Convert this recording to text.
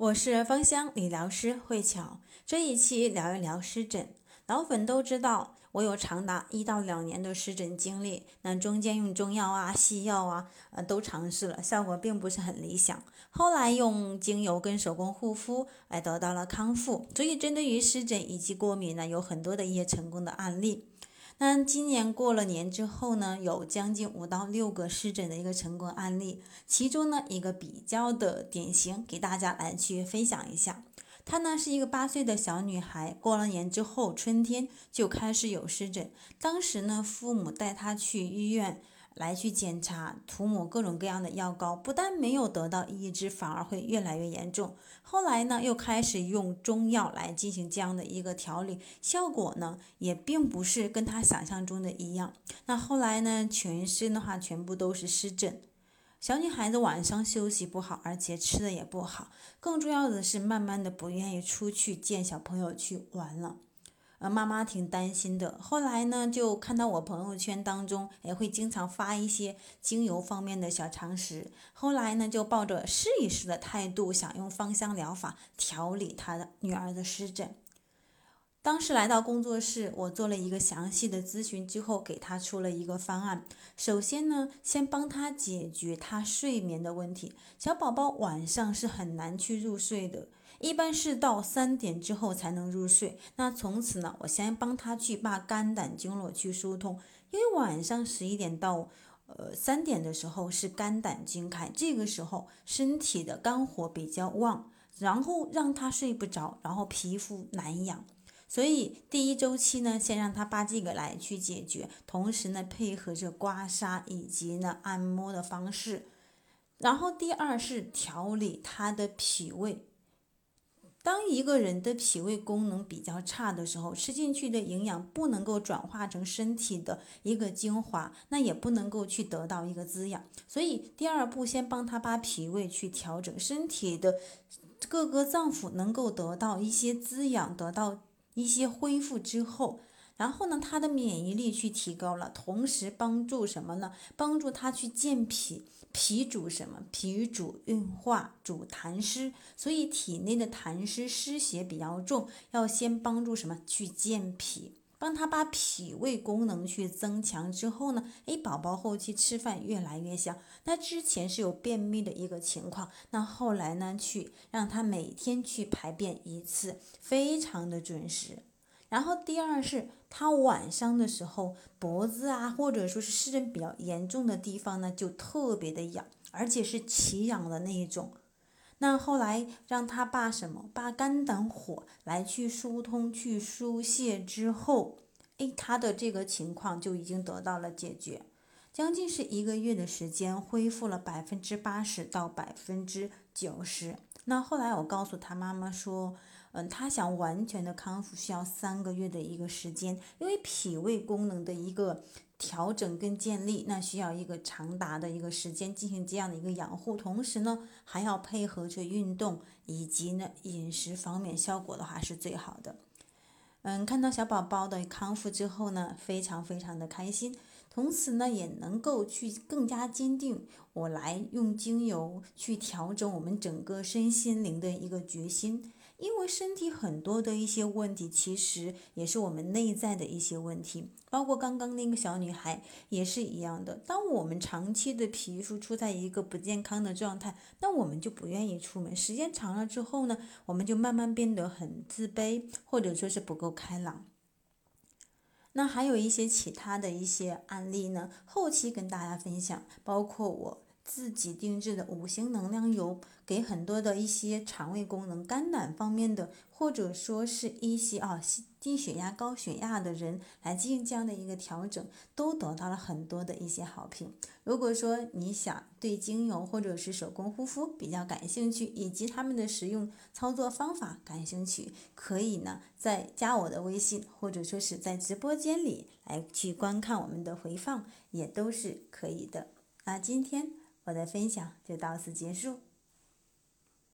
我是芳香理疗师慧巧，这一期聊一聊湿疹。老粉都知道，我有长达一到两年的湿疹经历，那中间用中药啊、西药啊，呃，都尝试了，效果并不是很理想。后来用精油跟手工护肤，哎，得到了康复。所以，针对于湿疹以及过敏呢，有很多的一些成功的案例。那今年过了年之后呢，有将近五到六个湿疹的一个成功案例，其中呢一个比较的典型，给大家来去分享一下。她呢是一个八岁的小女孩，过了年之后，春天就开始有湿疹，当时呢父母带她去医院。来去检查，涂抹各种各样的药膏，不但没有得到抑制，反而会越来越严重。后来呢，又开始用中药来进行这样的一个调理，效果呢也并不是跟他想象中的一样。那后来呢，全身的话全部都是湿疹，小女孩子晚上休息不好，而且吃的也不好，更重要的是慢慢的不愿意出去见小朋友去玩了。呃，妈妈挺担心的。后来呢，就看到我朋友圈当中，也会经常发一些精油方面的小常识。后来呢，就抱着试一试的态度，想用芳香疗法调理他的女儿的湿疹。当时来到工作室，我做了一个详细的咨询之后，给他出了一个方案。首先呢，先帮他解决他睡眠的问题。小宝宝晚上是很难去入睡的。一般是到三点之后才能入睡。那从此呢，我先帮他去把肝胆经络去疏通，因为晚上十一点到呃三点的时候是肝胆经开，这个时候身体的肝火比较旺，然后让他睡不着，然后皮肤难养。所以第一周期呢，先让他把这个来去解决，同时呢配合着刮痧以及呢按摩的方式，然后第二是调理他的脾胃。当一个人的脾胃功能比较差的时候，吃进去的营养不能够转化成身体的一个精华，那也不能够去得到一个滋养。所以第二步，先帮他把脾胃去调整，身体的各个脏腑能够得到一些滋养，得到一些恢复之后。然后呢，他的免疫力去提高了，同时帮助什么呢？帮助他去健脾。脾主什么？脾主运化，主痰湿。所以体内的痰湿湿邪比较重，要先帮助什么？去健脾，帮他把脾胃功能去增强之后呢？诶，宝宝后期吃饭越来越香。那之前是有便秘的一个情况，那后来呢？去让他每天去排便一次，非常的准时。然后第二是，他晚上的时候脖子啊，或者说是湿疹比较严重的地方呢，就特别的痒，而且是奇痒的那一种。那后来让他把什么，把肝胆火来去疏通、去疏泄之后，哎，他的这个情况就已经得到了解决，将近是一个月的时间，恢复了百分之八十到百分之九十。那后来我告诉他妈妈说。嗯，他想完全的康复需要三个月的一个时间，因为脾胃功能的一个调整跟建立，那需要一个长达的一个时间进行这样的一个养护，同时呢还要配合着运动以及呢饮食方面，效果的话是最好的。嗯，看到小宝宝的康复之后呢，非常非常的开心，同时呢也能够去更加坚定我来用精油去调整我们整个身心灵的一个决心。因为身体很多的一些问题，其实也是我们内在的一些问题，包括刚刚那个小女孩也是一样的。当我们长期的皮肤处在一个不健康的状态，那我们就不愿意出门。时间长了之后呢，我们就慢慢变得很自卑，或者说是不够开朗。那还有一些其他的一些案例呢，后期跟大家分享，包括我。自己定制的五行能量油，给很多的一些肠胃功能、肝胆方面的，或者说是一些啊低血压、高血压的人来进行这样的一个调整，都得到了很多的一些好评。如果说你想对精油或者是手工护肤比较感兴趣，以及他们的使用操作方法感兴趣，可以呢再加我的微信，或者说是在直播间里来去观看我们的回放，也都是可以的。那今天。我的分享就到此结束。